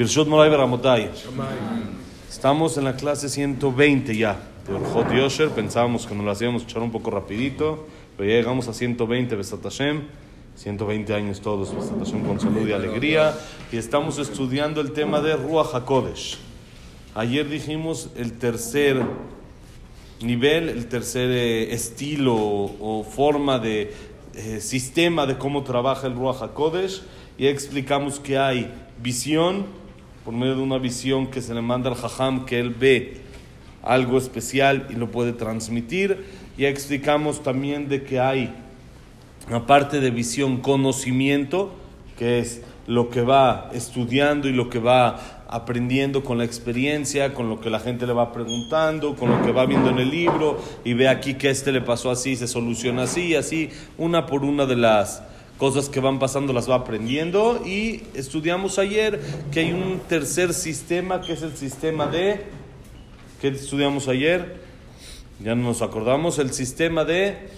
Birshot Moray Beramotai. Estamos en la clase 120 ya de Orjot Yosher. Pensábamos que nos lo hacíamos echar un poco rapidito, pero ya llegamos a 120 Besat Hashem. 120 años todos, Besat Hashem, con salud y alegría. Y estamos estudiando el tema de Ruach HaKodesh. Ayer dijimos el tercer nivel, el tercer eh, estilo o forma de eh, sistema de cómo trabaja el Ruach HaKodesh. Ya explicamos que hay visión, por medio de una visión que se le manda al Jajam, que él ve algo especial y lo puede transmitir. Ya explicamos también de que hay, aparte de visión, conocimiento, que es lo que va estudiando y lo que va aprendiendo con la experiencia, con lo que la gente le va preguntando, con lo que va viendo en el libro y ve aquí que este le pasó así, se soluciona así, así, una por una de las cosas que van pasando las va aprendiendo y estudiamos ayer que hay un tercer sistema que es el sistema de ¿qué estudiamos ayer? Ya no nos acordamos, el sistema de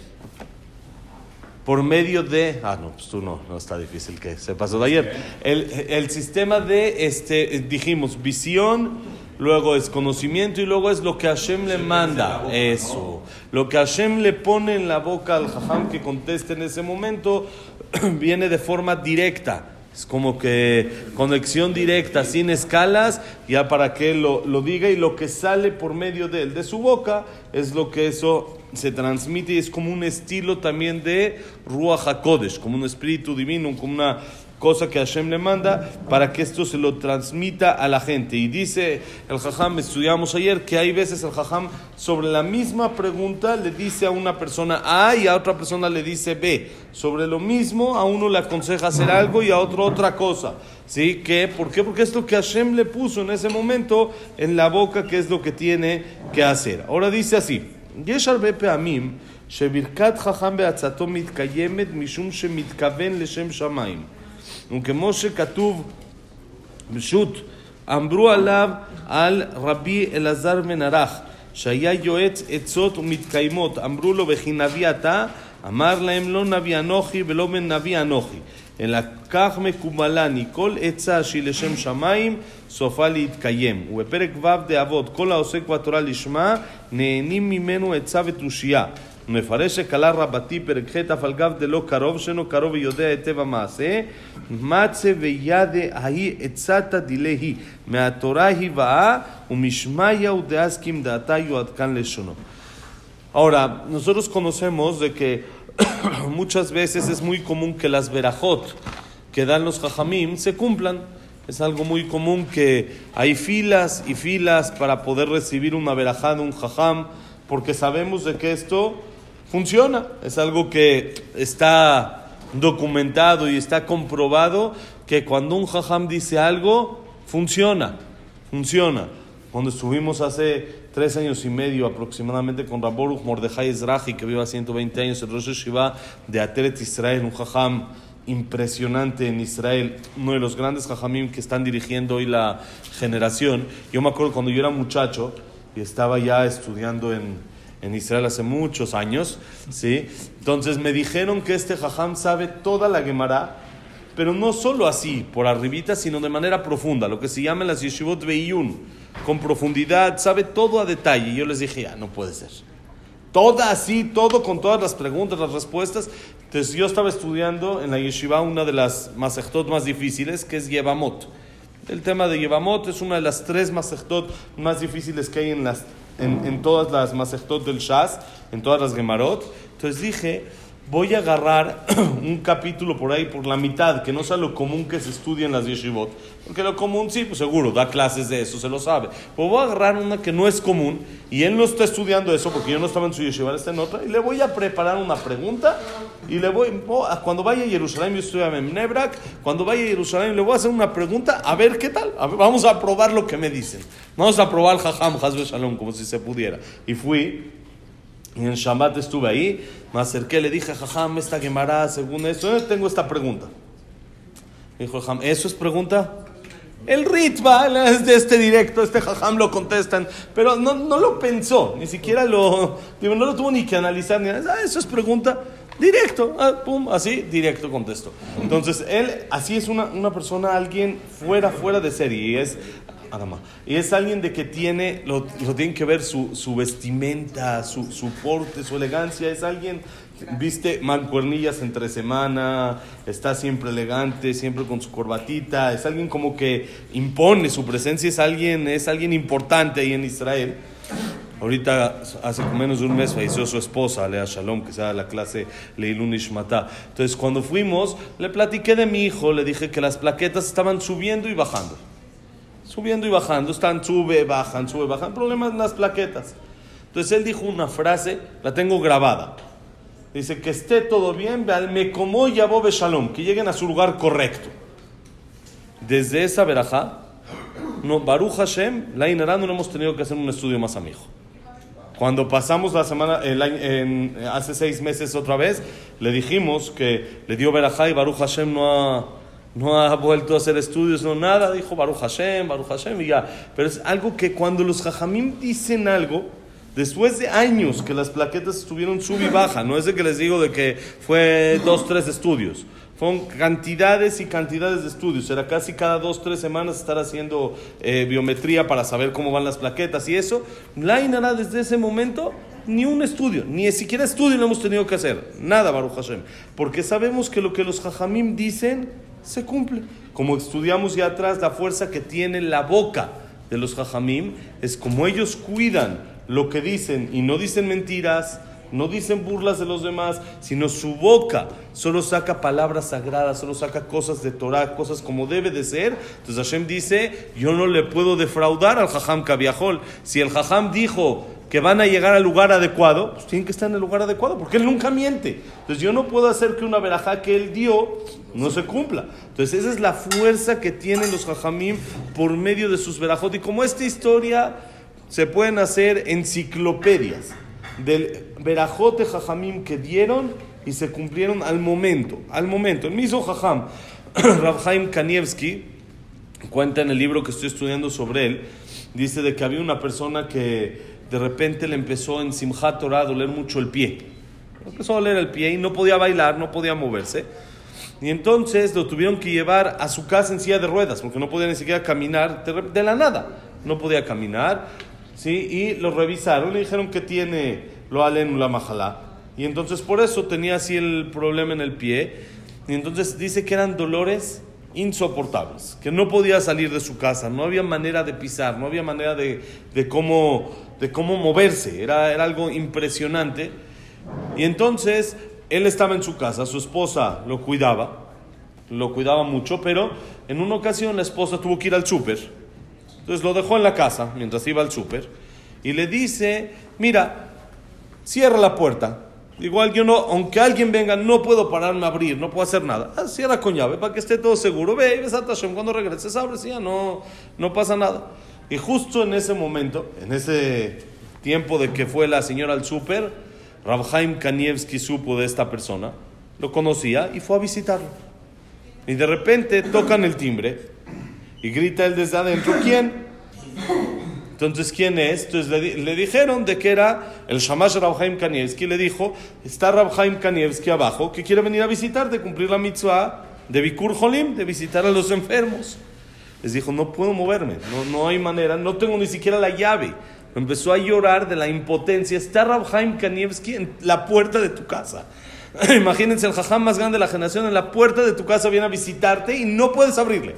por medio de ah no, pues tú no, no está difícil que se pasó de ayer. El, el sistema de este dijimos visión luego es conocimiento y luego es lo que Hashem le manda. Eso. Lo que Hashem le pone en la boca al jajam que conteste en ese momento viene de forma directa. Es como que conexión directa, sin escalas, ya para que lo, lo diga y lo que sale por medio de él, de su boca, es lo que eso se transmite y es como un estilo también de Ruach HaKodesh, como un espíritu divino, como una cosa que Hashem le manda para que esto se lo transmita a la gente. Y dice el Jajam, estudiamos ayer, que hay veces el Jajam sobre la misma pregunta le dice a una persona A y a otra persona le dice B. Sobre lo mismo a uno le aconseja hacer algo y a otro otra cosa. ¿Sí? ¿Qué? ¿Por qué? Porque es lo que Hashem le puso en ese momento en la boca, que es lo que tiene que hacer. Ahora dice así, יש הרבה פעמים שברכת חכם בעצתו מתקיימת משום שמתכוון לשם שמיים. וכמו שכתוב פשוט, אמרו עליו על רבי אלעזר בן ערך, שהיה יועץ עצות ומתקיימות, אמרו לו וכי נביא אתה? אמר להם לא נביא אנוכי ולא בן נביא אנוכי, אלא כך מקובלני, כל עצה שהיא לשם שמיים, סופה להתקיים. ובפרק ו' דאבות, כל העוסק בתורה לשמה, נהנים ממנו עצה ותושייה. ומפרש שקלה רבתי פרק ח' אף על גב דלא קרוב שאינו קרוב ויודע היטב המעשה מצה וידה ההיא עצתא דילהי מהתורה היא באה ומשמיא דאסקים דעתה יועד כאן לשונו. Ahora, nosotros conocemos de que muchas veces es muy común que las verajot que dan los jajamim se cumplan. Es algo muy común que hay filas y filas para poder recibir una verajá de un jajam, porque sabemos de que esto funciona. Es algo que está documentado y está comprobado que cuando un jajam dice algo, funciona, funciona. Cuando estuvimos hace tres años y medio aproximadamente con Raboruch Mordejai Ezrahi, que vive a 120 años, el Rosh Shiva de Ateret Israel, un jajam impresionante en Israel, uno de los grandes jajamim que están dirigiendo hoy la generación. Yo me acuerdo cuando yo era muchacho y estaba ya estudiando en, en Israel hace muchos años, ¿sí? Entonces me dijeron que este jajam sabe toda la Gemara, pero no solo así, por arribita, sino de manera profunda, lo que se llama las yeshivot beiyun, con profundidad, sabe todo a detalle. Y yo les dije, ya, no puede ser. Toda así, todo con todas las preguntas, las respuestas. Entonces yo estaba estudiando en la yeshiva una de las masechtot más difíciles, que es Yevamot. El tema de Yevamot es una de las tres masechtot más difíciles que hay en, las, en, en todas las masechtot del Shas, en todas las Gemarot. Entonces dije, voy a agarrar un capítulo por ahí, por la mitad, que no sea lo común que se estudia en las yeshivot. Porque lo común, sí, pues seguro, da clases de eso, se lo sabe. Pero voy a agarrar una que no es común, y él no está estudiando eso, porque yo no estaba en su yeshiva, está en otra, y le voy a preparar una pregunta, y le voy, cuando vaya a Jerusalén, yo estoy en Nebrak, cuando vaya a Jerusalén, le voy a hacer una pregunta, a ver qué tal, ver, vamos a probar lo que me dicen. Vamos a probar jajam, hazbe shalom, como si se pudiera. Y fui, y en Shabbat estuve ahí, me acerqué, le dije, Jajam, esta Gemara, según eso, tengo esta pregunta. Dijo, Jajam, ¿eso es pregunta? El ritmo es de este directo, este Jajam lo contestan, pero no, no lo pensó, ni siquiera lo, no lo tuvo ni que analizar, ni nada. Ah, eso es pregunta. Directo, ah, pum, así, directo contesto. Entonces, él, así es una, una persona, alguien fuera, fuera de serie. Y es, y es alguien de que tiene, lo, lo tiene que ver su, su vestimenta, su, su, porte, su elegancia. Es alguien, viste, mancuernillas entre semana, está siempre elegante, siempre con su corbatita. Es alguien como que impone su presencia, es alguien, es alguien importante ahí en Israel. Ahorita, hace menos de un mes, falleció su esposa, Lea Shalom, que sea la clase Leilun Ishmata. Entonces, cuando fuimos, le platiqué de mi hijo, le dije que las plaquetas estaban subiendo y bajando. Subiendo y bajando, están sube, bajan, sube, bajan. Problemas en las plaquetas. Entonces, él dijo una frase, la tengo grabada. Dice que esté todo bien, me como Yabobe Shalom, que lleguen a su lugar correcto. Desde esa verajá, no, Baruch Hashem, la Inarán, no hemos tenido que hacer un estudio más a mi hijo. Cuando pasamos la semana, hace seis meses otra vez, le dijimos que le dio Berajá y Baruch Hashem no ha, no ha vuelto a hacer estudios, no nada, dijo Baruch Hashem, Baruch Hashem y ya. Pero es algo que cuando los Jajamim dicen algo, después de años que las plaquetas estuvieron sub y baja, no es de que les digo de que fue dos, tres estudios. Son cantidades y cantidades de estudios. Era casi cada dos, tres semanas estar haciendo eh, biometría para saber cómo van las plaquetas y eso. La Inara desde ese momento ni un estudio, ni siquiera estudio no hemos tenido que hacer. Nada, Baruch Hashem. Porque sabemos que lo que los Jajamim dicen se cumple. Como estudiamos ya atrás, la fuerza que tiene la boca de los Jajamim es como ellos cuidan lo que dicen y no dicen mentiras no dicen burlas de los demás, sino su boca solo saca palabras sagradas, solo saca cosas de Torah, cosas como debe de ser. Entonces Hashem dice, yo no le puedo defraudar al Jajam Kabiahol. Si el Jajam dijo que van a llegar al lugar adecuado, pues tienen que estar en el lugar adecuado, porque él nunca miente. Entonces yo no puedo hacer que una verajá que él dio no se cumpla. Entonces esa es la fuerza que tienen los Jajamim por medio de sus verajot. Y como esta historia se pueden hacer enciclopedias del verajote jajamim que dieron y se cumplieron al momento. Al momento. El mismo jajam, Rabhaim Kanievski, cuenta en el libro que estoy estudiando sobre él, dice de que había una persona que de repente le empezó en Simchat Torah a doler mucho el pie. Empezó a doler el pie y no podía bailar, no podía moverse. Y entonces lo tuvieron que llevar a su casa en silla de ruedas, porque no podía ni siquiera caminar de la nada. No podía caminar. ¿sí? Y lo revisaron, le dijeron que tiene lo alen la majalá. Y entonces por eso tenía así el problema en el pie. Y entonces dice que eran dolores insoportables, que no podía salir de su casa, no había manera de pisar, no había manera de, de cómo, de cómo moverse, era, era algo impresionante. Y entonces él estaba en su casa, su esposa lo cuidaba, lo cuidaba mucho, pero en una ocasión la esposa tuvo que ir al súper entonces lo dejó en la casa mientras iba al súper y le dice, mira, cierra la puerta. Igual yo no, aunque alguien venga, no puedo pararme a abrir, no puedo hacer nada. Ah, cierra con llave para que esté todo seguro. Ve, ves a Tashem, cuando regreses abres y ya no, no pasa nada. Y justo en ese momento, en ese tiempo de que fue la señora al súper, Rabhaim Kanievski supo de esta persona, lo conocía y fue a visitarlo. Y de repente tocan el timbre y grita él desde adentro, ¿quién? Entonces, ¿quién es? Entonces le, dijeron de que era el Shamash Rabhaim Kanievski. Le dijo, está Rabhaim Kanievski abajo, que quiere venir a visitar, de cumplir la mitzvah de Bikur Holim, de visitar a los enfermos. Les dijo, no puedo moverme, no, no hay manera, no tengo ni siquiera la llave. Empezó a llorar de la impotencia. Está Rabhaim Kanievski en la puerta de tu casa. Imagínense el jajam más grande de la generación en la puerta de tu casa viene a visitarte y no puedes abrirle.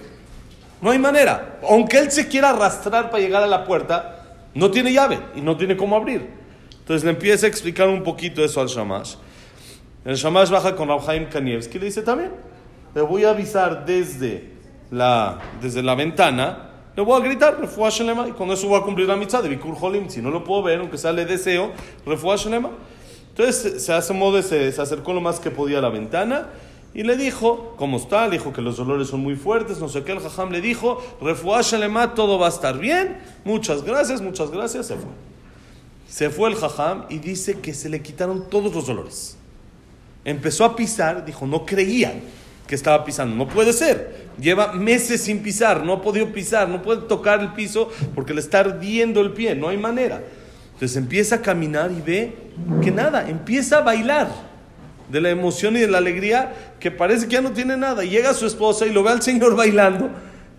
No hay manera. Aunque él se quiera arrastrar para llegar a la puerta, no tiene llave y no tiene cómo abrir. Entonces le empieza a explicar un poquito eso al Shamash. El Shamash baja con Rabhaim Kanievski y le dice también, le voy a avisar desde la, desde la ventana, le voy a gritar, refuah y con eso voy a cumplir la mitzvah de Bikur Holim. Si no lo puedo ver, aunque sea le deseo, refuah Entonces se hace modo, se, se acercó lo más que podía a la ventana y le dijo, ¿cómo está? Le dijo que los dolores son muy fuertes, no sé qué. El jajam le dijo, refuashalema, todo va a estar bien. Muchas gracias, muchas gracias. Se fue. Se fue el jajam y dice que se le quitaron todos los dolores. Empezó a pisar, dijo, no creían que estaba pisando. No puede ser. Lleva meses sin pisar, no ha podido pisar, no puede tocar el piso porque le está ardiendo el pie, no hay manera. Entonces empieza a caminar y ve que nada, empieza a bailar de la emoción y de la alegría que parece que ya no tiene nada. Llega su esposa y lo ve al Señor bailando.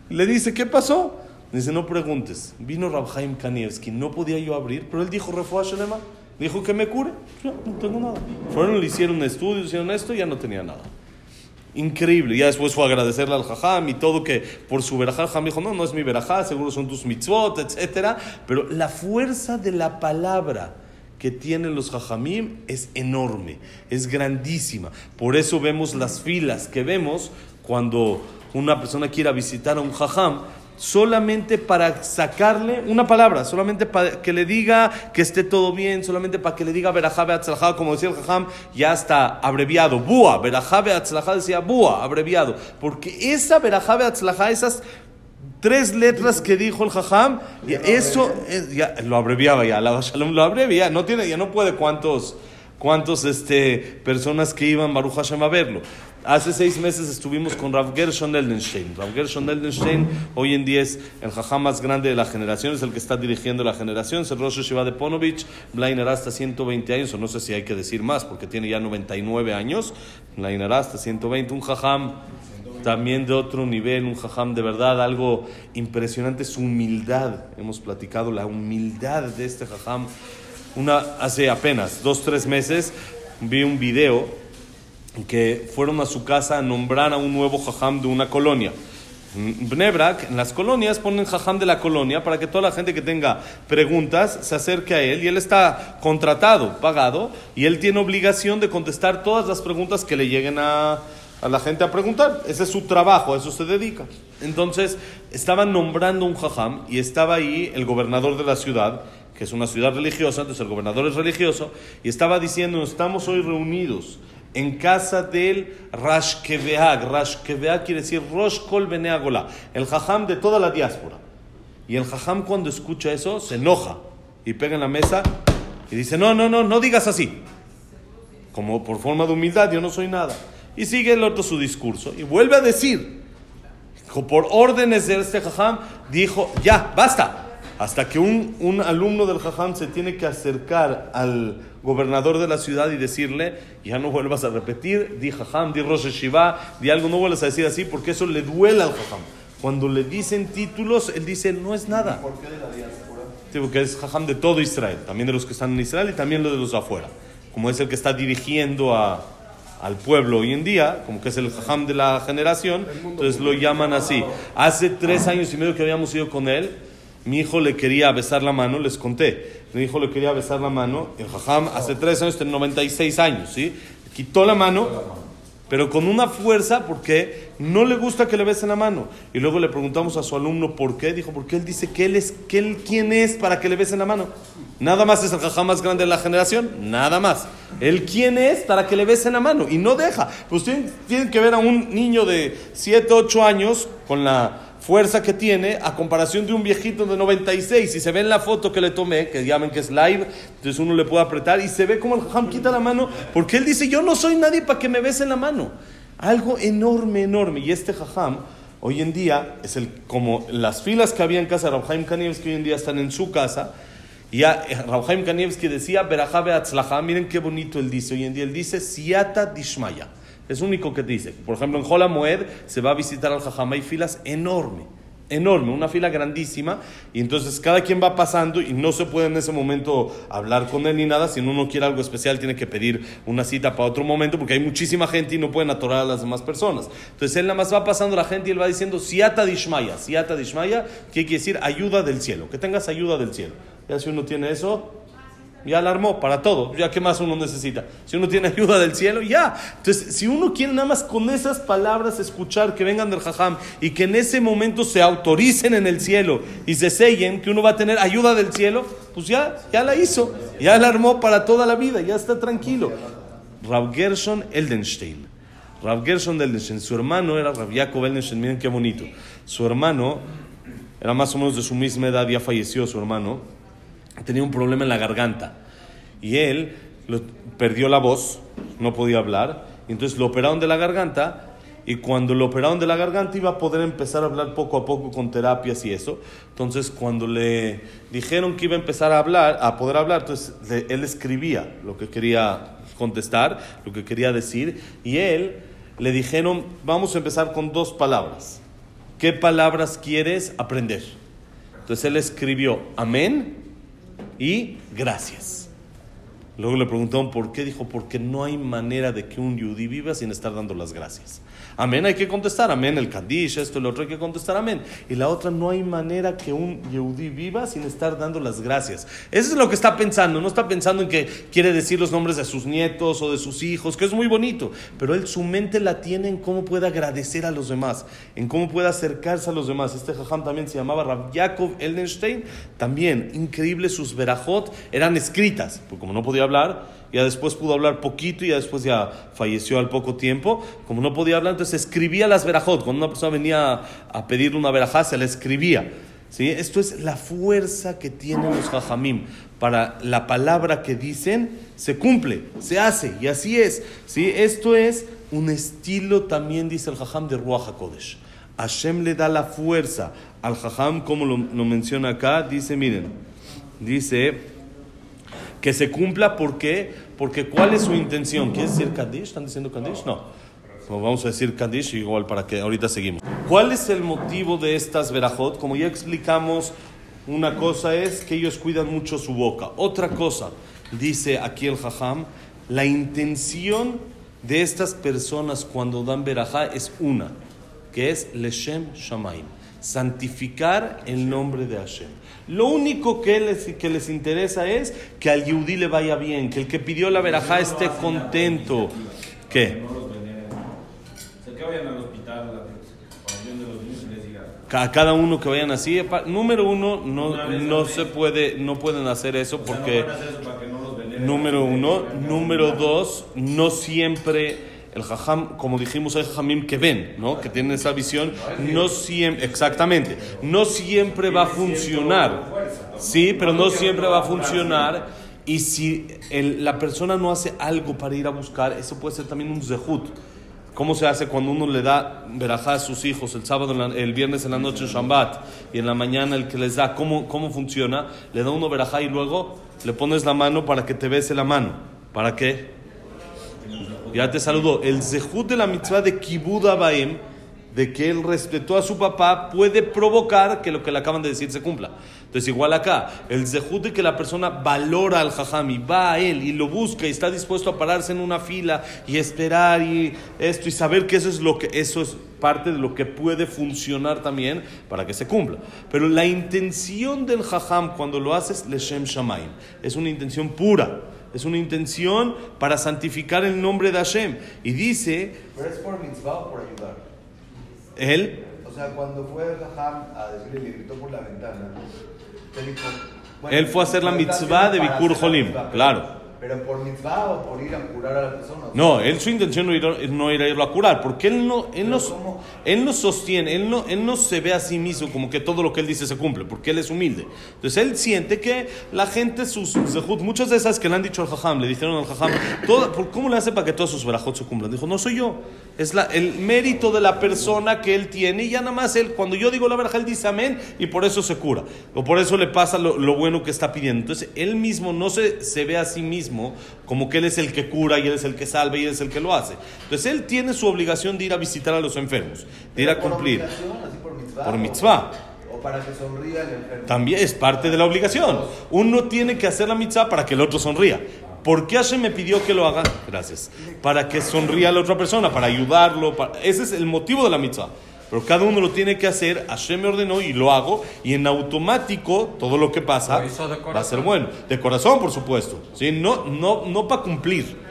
Le dice, ¿qué pasó? Dice, no preguntes. Vino Rabhaim Kanievski, no podía yo abrir, pero él dijo, Refuah Shelema, dijo que me cure. Yo no tengo nada. Fueron, le hicieron estudios, hicieron esto y ya no tenía nada. Increíble. Ya después fue a agradecerle al jajam y todo que por su verajá, jajam dijo, no, no es mi verajá, seguro son tus mitzvot, etc. Pero la fuerza de la palabra que tienen los jajamim es enorme, es grandísima. Por eso vemos las filas que vemos cuando una persona quiera visitar a un jajam solamente para sacarle una palabra, solamente para que le diga que esté todo bien, solamente para que le diga Berajá Beatzlajá, como decía el Jajam, ya está abreviado, Búa, Berajá Beatzlajá decía Búa, abreviado, porque esa Berajá Beatzlajá, esas tres letras que dijo el Jajam, eso ya, lo abreviaba ya, la Shalom lo abrevia, no tiene, ya no puede cuántos cuántos este, personas que iban Baruch Hashem a verlo. Hace seis meses estuvimos con Rav Gershon Eldenstein. Rav Gershon Eldenstein hoy en día es el jajá más grande de la generación, es el que está dirigiendo la generación, es el Rosh Shiva de Ponovich, Blainer hasta 120 años, o no sé si hay que decir más, porque tiene ya 99 años, Blainer hasta 120, un jajam también de otro nivel, un jajam de verdad, algo impresionante, su humildad. Hemos platicado la humildad de este jajam. Una, hace apenas dos, tres meses vi un video que fueron a su casa a nombrar a un nuevo jajam de una colonia. Bnebrak, en las colonias ponen jajam de la colonia para que toda la gente que tenga preguntas se acerque a él y él está contratado, pagado y él tiene obligación de contestar todas las preguntas que le lleguen a, a la gente a preguntar. Ese es su trabajo, a eso se dedica. Entonces, estaban nombrando un jajam y estaba ahí el gobernador de la ciudad, que es una ciudad religiosa, entonces el gobernador es religioso, y estaba diciendo, estamos hoy reunidos en casa del Rashkeveag. Rashkeveag quiere decir Rosh Kol Beneagola, el jajam de toda la diáspora. Y el jajam cuando escucha eso se enoja y pega en la mesa y dice, no, no, no, no digas así. Como por forma de humildad, yo no soy nada. Y sigue el otro su discurso y vuelve a decir, por órdenes de este jajam, dijo, ya, basta. Hasta que un, un alumno del jajam se tiene que acercar al gobernador de la ciudad y decirle, ya no vuelvas a repetir, di jajam, di Rosh Shiva, di algo, no vuelvas a decir así, porque eso le duele al jajam. Cuando le dicen títulos, él dice, no es nada. ¿Por qué de la diáspora? Sí, porque es jajam de todo Israel, también de los que están en Israel y también de los de afuera. Como es el que está dirigiendo a, al pueblo hoy en día, como que es el jajam de la generación, entonces lo llaman así. Hace tres años y medio que habíamos ido con él, mi hijo le quería besar la mano, les conté. Mi hijo le quería besar la mano. El jajam hace tres años, tiene 96 años, ¿sí? Quitó la mano, pero con una fuerza porque no le gusta que le besen la mano. Y luego le preguntamos a su alumno por qué. Dijo, porque él dice que él es, que él quién es para que le besen la mano. Nada más es el jajam más grande de la generación, nada más. Él quién es para que le besen la mano y no deja. Pues tienen, tienen que ver a un niño de 7, 8 años con la fuerza que tiene a comparación de un viejito de 96. Si se ve en la foto que le tomé, que llamen que es live, entonces uno le puede apretar y se ve como el jajam quita la mano, porque él dice, yo no soy nadie para que me besen la mano. Algo enorme, enorme. Y este jajam, hoy en día, es el, como las filas que había en casa de Rabhaim Kanievski, hoy en día están en su casa. Y ya Rabhaim Kanievski decía, Berajabe Atzlaha, miren qué bonito él dice. Hoy en día él dice, Siata Dishmaya. Es único que dice. Por ejemplo, en Hola Moed se va a visitar al Jajam. Hay filas enorme, enorme, una fila grandísima. Y entonces cada quien va pasando y no se puede en ese momento hablar con él ni nada. Si uno quiere algo especial, tiene que pedir una cita para otro momento porque hay muchísima gente y no pueden atorar a las demás personas. Entonces él nada más va pasando la gente y él va diciendo Siata Dishmaya. Siata Dishmaya, que quiere decir ayuda del cielo. Que tengas ayuda del cielo. Ya si uno tiene eso, ya alarmó para todo. Ya qué más uno necesita. Si uno tiene ayuda del cielo, ya. Entonces, si uno quiere nada más con esas palabras escuchar que vengan del jajam y que en ese momento se autoricen en el cielo y se sellen que uno va a tener ayuda del cielo, pues ya, ya la hizo. Ya la armó para toda la vida. Ya está tranquilo. Rav Gershon Eldenstein. Rav Gershon Eldenstein. Su hermano era Rav Jacob Eldenstein. Miren qué bonito. Su hermano era más o menos de su misma edad. Ya falleció su hermano tenía un problema en la garganta. Y él lo- perdió la voz, no podía hablar. Entonces lo operaron de la garganta y cuando lo operaron de la garganta iba a poder empezar a hablar poco a poco con terapias y eso. Entonces, cuando le dijeron que iba a empezar a hablar, a poder hablar, entonces él escribía lo que quería contestar, lo que quería decir, y él le dijeron, vamos a empezar con dos palabras. ¿Qué palabras quieres aprender? Entonces él escribió amén y gracias. Luego le preguntaron por qué, dijo, porque no hay manera de que un yudí viva sin estar dando las gracias. Amén, hay que contestar, amén, el Kadish, esto, el otro, hay que contestar, amén. Y la otra, no hay manera que un yudí viva sin estar dando las gracias. Eso es lo que está pensando, no está pensando en que quiere decir los nombres de sus nietos o de sus hijos, que es muy bonito, pero él su mente la tiene en cómo puede agradecer a los demás, en cómo puede acercarse a los demás. Este jajam también se llamaba Rav Yaakov Eldenstein, también increíble, sus verajot eran escritas, porque como no podía hablar, ya después pudo hablar poquito y ya después ya falleció al poco tiempo. Como no podía hablar, entonces escribía las verajot. Cuando una persona venía a pedir una verajá, se la escribía. ¿Sí? Esto es la fuerza que tienen los jajamim. Para la palabra que dicen, se cumple, se hace, y así es. ¿Sí? Esto es un estilo también, dice el jajam de Ruach HaKodesh. Hashem le da la fuerza al jajam, como lo, lo menciona acá, dice, miren, dice que se cumpla, ¿por qué? Porque ¿cuál es su intención? ¿Quiere decir Kaddish? ¿Están diciendo Kaddish? No. Pues vamos a decir Kaddish igual para que ahorita seguimos. ¿Cuál es el motivo de estas verajot? Como ya explicamos, una cosa es que ellos cuidan mucho su boca. Otra cosa, dice aquí el Jajam, la intención de estas personas cuando dan verajá es una, que es Leshem Shamaim, santificar el nombre de Hashem. Lo único que les, que les interesa es que al Yehudí le vaya bien, que el que pidió la verajá esté contento. ¿Qué? A cada uno que vayan así, número uno, no, no se puede, no pueden hacer eso porque, número uno, número dos, no siempre el jajam, como dijimos, hay jajamim que ven, ¿no? que tienen esa visión, no siempre, exactamente, no siempre va a funcionar, sí, pero no siempre va a funcionar. Y si la persona no hace algo para ir a buscar, eso puede ser también un zehut. ¿Cómo se hace cuando uno le da verajá a sus hijos el sábado, el viernes en la noche Shambat y en la mañana el que les da? ¿Cómo, cómo funciona? Le da uno verajá y luego le pones la mano para que te bese la mano. ¿Para qué? Ya te saludó. El zehut de la mitzvah de Kibud Abaim, de que él respetó a su papá, puede provocar que lo que le acaban de decir se cumpla. Entonces, igual acá, el zehut de que la persona valora al jajam y va a él y lo busca y está dispuesto a pararse en una fila y esperar y esto y saber que eso es lo que eso es parte de lo que puede funcionar también para que se cumpla. Pero la intención del jajam cuando lo haces leshem shamaim es una intención pura es una intención para santificar el nombre de Hashem. Y dice... ¿Pero es por mitzvah o por ayudar? Él... O sea, cuando fue Jajam a decirle, le gritó por la ventana, él dijo... Bueno, él fue a hacer la mitzvah de Bikur Jolim, claro. ¿Pero por mitzvah o por ir a curar a la persona? No, él su intención no era, no era irlo a curar, porque él no, él no, él no sostiene, él no, él no se ve a sí mismo como que todo lo que él dice se cumple, porque él es humilde. Entonces él siente que la gente, sus zehut, muchas de esas que le han dicho al jajam, le dijeron al jajam, ¿cómo le hace para que todos sus verajot se cumplan? Dijo, no soy yo, es la, el mérito de la persona que él tiene y ya nada más él, cuando yo digo la verajá, él dice amén y por eso se cura, o por eso le pasa lo, lo bueno que está pidiendo. Entonces él mismo no se, se ve a sí mismo como que Él es el que cura y Él es el que salva y Él es el que lo hace. Entonces Él tiene su obligación de ir a visitar a los enfermos, de ir a cumplir. Por mitzvah. O para que sonría el enfermo. También es parte de la obligación. Uno tiene que hacer la mitzvah para que el otro sonría. ¿Por qué Hashem me pidió que lo haga? Gracias. Para que sonría a la otra persona, para ayudarlo. Ese es el motivo de la mitzvah. Pero cada uno lo tiene que hacer, Hashem me ordenó y lo hago, y en automático todo lo que pasa va a ser bueno. De corazón, por supuesto. ¿sí? No, no, no para cumplir.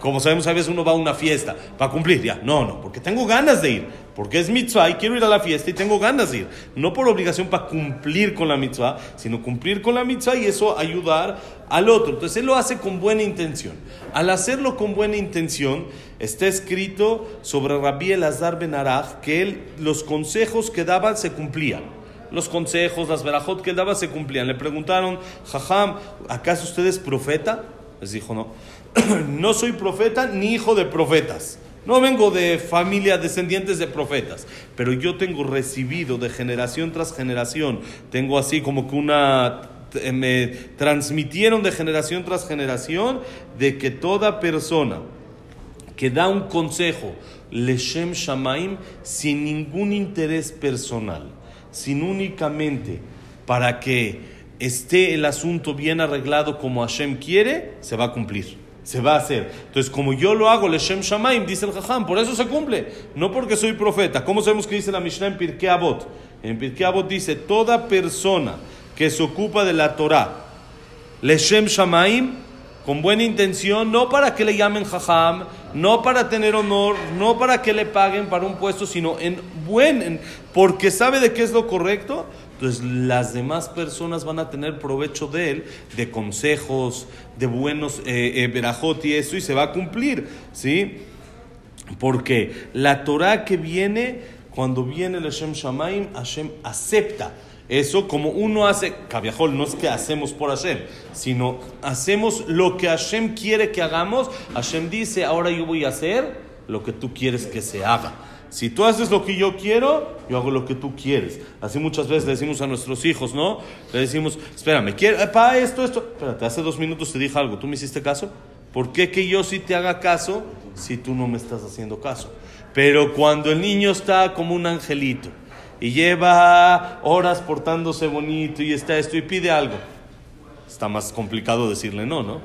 Como sabemos, a veces uno va a una fiesta para cumplir, ya. No, no, porque tengo ganas de ir. Porque es mitzvah y quiero ir a la fiesta y tengo ganas de ir. No por obligación para cumplir con la mitzvah, sino cumplir con la mitzvah y eso ayudar al otro. Entonces él lo hace con buena intención. Al hacerlo con buena intención, está escrito sobre Rabbi Elazar Ben Araj que él, los consejos que daba se cumplían. Los consejos, las verajot que él daba se cumplían. Le preguntaron, Jajam, ¿acaso usted es profeta? Les dijo, no. no soy profeta ni hijo de profetas. No vengo de familia descendientes de profetas, pero yo tengo recibido de generación tras generación, tengo así como que una me transmitieron de generación tras generación de que toda persona que da un consejo, Leshem Shamaim, sin ningún interés personal, sin únicamente para que esté el asunto bien arreglado como Hashem quiere, se va a cumplir. Se va a hacer. Entonces, como yo lo hago, Leshem Shamaim, dice el Jajam, por eso se cumple. No porque soy profeta. ¿Cómo sabemos que dice la Mishnah en Pirkei Avot? En Pirkei Avot dice, toda persona que se ocupa de la Torah, Leshem Shamaim, con buena intención, no para que le llamen Jajam, no para tener honor, no para que le paguen para un puesto, sino en buen, en- porque sabe de qué es lo correcto. Entonces las demás personas van a tener provecho de él, de consejos, de buenos eh, eh, y eso, y se va a cumplir, ¿sí? Porque la Torah que viene, cuando viene el Hashem Shamaim, Hashem acepta. Eso como uno hace, cabiajol, no es que hacemos por Hashem, sino hacemos lo que Hashem quiere que hagamos. Hashem dice, ahora yo voy a hacer lo que tú quieres que se haga. Si tú haces lo que yo quiero, yo hago lo que tú quieres. Así muchas veces le decimos a nuestros hijos, ¿no? Le decimos, espérame, quiero, para esto, esto. Espérate, hace dos minutos te dije algo, ¿tú me hiciste caso? ¿Por qué que yo sí te haga caso si tú no me estás haciendo caso? Pero cuando el niño está como un angelito y lleva horas portándose bonito y está esto y pide algo, está más complicado decirle no, ¿no?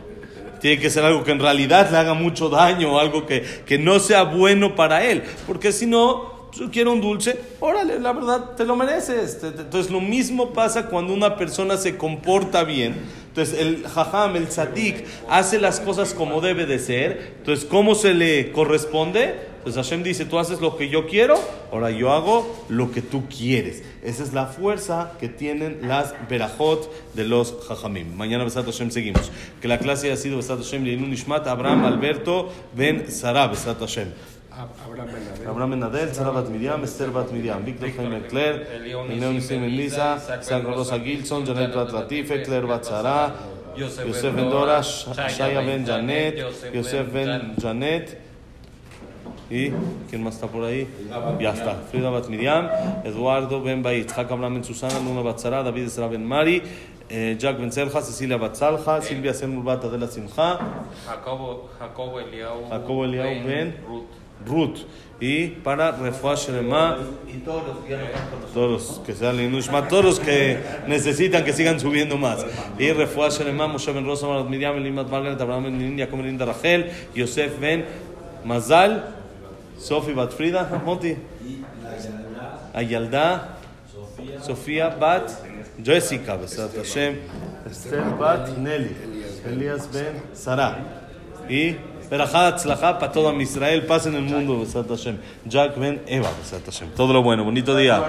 Tiene que ser algo que en realidad le haga mucho daño, algo que, que no sea bueno para él, porque si no, yo quiero un dulce, órale, la verdad, te lo mereces. Entonces lo mismo pasa cuando una persona se comporta bien. Entonces el jajam, el tzadik, hace las cosas como debe de ser. Entonces, ¿cómo se le corresponde? Pues Hashem dice, tú haces lo que yo quiero, ahora yo hago lo que tú quieres. Esa es la fuerza que tienen las berajot de los jajamim. Mañana, Besat Hashem, seguimos. Que la clase haya sido Besat Hashem, Leilun Ishmat, Abraham, Alberto, Ben, Besat Hashem. Abraham Ben Abraham Ben Adel, Sara Bat Miriam, Esther Bat Miriam, Víctor Jaime Claire, León Nisim Elisa, San Rosa Gilson, Janet Bat Latife, Claire Bat Sara, Yosef Ben Dora, Shaya Ben Janet, Yosef Ben Janet. ¿Y quién más está por ahí? Ya está. Frida Bat Miriam, Eduardo Ben Bait, Jacob Abraham Ben Susana, Luna Bat Sara, David Esra Ben Mari, eh, Jack Ben Serja, Cecilia Bat Salja, Silvia Senur Bat Adela Simcha, Jacobo, Jacobo Eliau, Jacobo Eliau Ben Ruth. Ruth. Y para Refuah Shelema, Y todos los que todos los que sean Linushma, todos los que necesitan que sigan subiendo más. Y Refuah Shelema, Moshe Ben Rosa, Marat Miriam, Elimat Margaret, Abraham Ben Linin, Jacob Ben Linda Rachel, Yosef Ben Mazal, Sofi Bat Frida, Moti, Ayalda, Sofía Bat Jessica, Besat Hashem, Esther Bat Nelly, Elías Ben Sara. Y Berajá, Tzlajá para todo Israel, paz en el mundo, Besat Hashem. Jack Ben Eva, Besat Hashem. Todo lo bueno, bonito día.